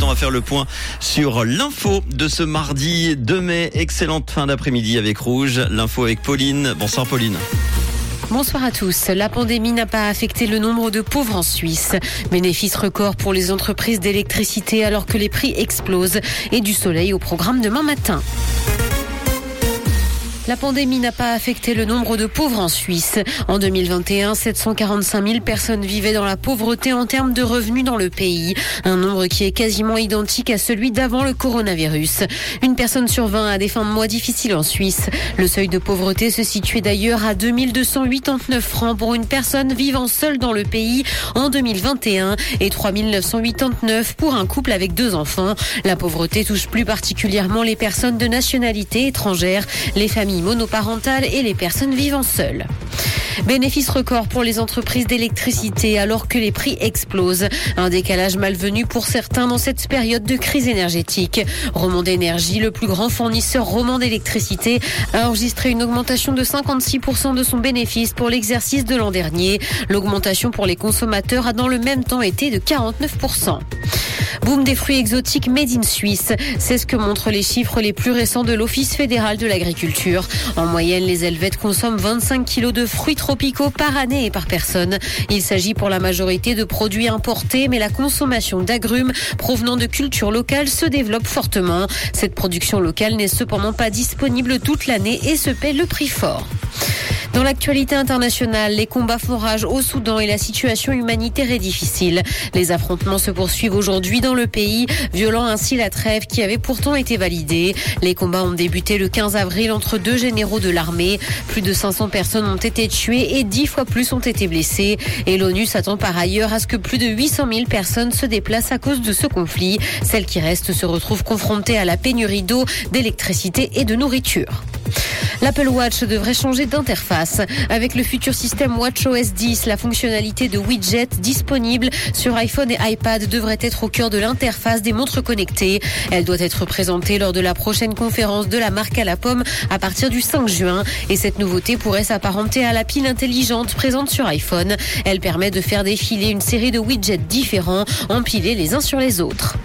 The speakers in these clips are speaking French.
on va faire le point sur l'info de ce mardi 2 mai. Excellente fin d'après-midi avec Rouge. L'info avec Pauline. Bonsoir Pauline. Bonsoir à tous. La pandémie n'a pas affecté le nombre de pauvres en Suisse. Bénéfice record pour les entreprises d'électricité alors que les prix explosent et du soleil au programme demain matin. La pandémie n'a pas affecté le nombre de pauvres en Suisse. En 2021, 745 000 personnes vivaient dans la pauvreté en termes de revenus dans le pays. Un nombre qui est quasiment identique à celui d'avant le coronavirus. Une personne sur 20 a des fins de mois difficiles en Suisse. Le seuil de pauvreté se situait d'ailleurs à 2289 francs pour une personne vivant seule dans le pays en 2021 et 3989 pour un couple avec deux enfants. La pauvreté touche plus particulièrement les personnes de nationalité étrangère, les familles monoparentales et les personnes vivant seules. Bénéfice record pour les entreprises d'électricité alors que les prix explosent. Un décalage malvenu pour certains dans cette période de crise énergétique. Roman d'énergie, le plus grand fournisseur roman d'électricité, a enregistré une augmentation de 56% de son bénéfice pour l'exercice de l'an dernier. L'augmentation pour les consommateurs a dans le même temps été de 49%. Boom des fruits exotiques made in Suisse. C'est ce que montrent les chiffres les plus récents de l'Office fédéral de l'agriculture. En moyenne, les Helvètes consomment 25 kilos de fruits tropicaux par année et par personne. Il s'agit pour la majorité de produits importés, mais la consommation d'agrumes provenant de cultures locales se développe fortement. Cette production locale n'est cependant pas disponible toute l'année et se paie le prix fort. Dans l'actualité internationale, les combats font au Soudan et la situation humanitaire est difficile. Les affrontements se poursuivent aujourd'hui dans le pays, violant ainsi la trêve qui avait pourtant été validée. Les combats ont débuté le 15 avril entre deux généraux de l'armée. Plus de 500 personnes ont été tuées et 10 fois plus ont été blessées. Et l'ONU s'attend par ailleurs à ce que plus de 800 000 personnes se déplacent à cause de ce conflit. Celles qui restent se retrouvent confrontées à la pénurie d'eau, d'électricité et de nourriture. L'Apple Watch devrait changer d'interface. Avec le futur système WatchOS 10, la fonctionnalité de widget disponible sur iPhone et iPad devrait être au cœur de l'interface des montres connectées. Elle doit être présentée lors de la prochaine conférence de la marque à la pomme à partir du 5 juin. Et cette nouveauté pourrait s'apparenter à la pile intelligente présente sur iPhone. Elle permet de faire défiler une série de widgets différents, empilés les uns sur les autres.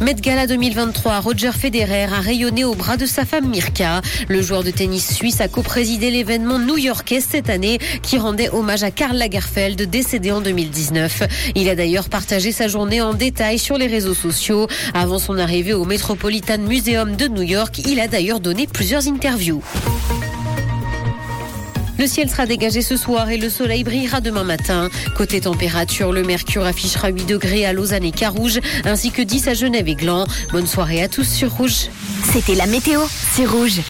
Met Gala 2023, Roger Federer a rayonné au bras de sa femme Mirka. Le joueur de tennis suisse a co-présidé l'événement new-yorkais cette année qui rendait hommage à Karl Lagerfeld décédé en 2019. Il a d'ailleurs partagé sa journée en détail sur les réseaux sociaux. Avant son arrivée au Metropolitan Museum de New York, il a d'ailleurs donné plusieurs interviews. Le ciel sera dégagé ce soir et le soleil brillera demain matin. Côté température, le mercure affichera 8 degrés à Lausanne et Carouge, ainsi que 10 à Genève et Gland. Bonne soirée à tous sur Rouge. C'était la météo, c'est Rouge.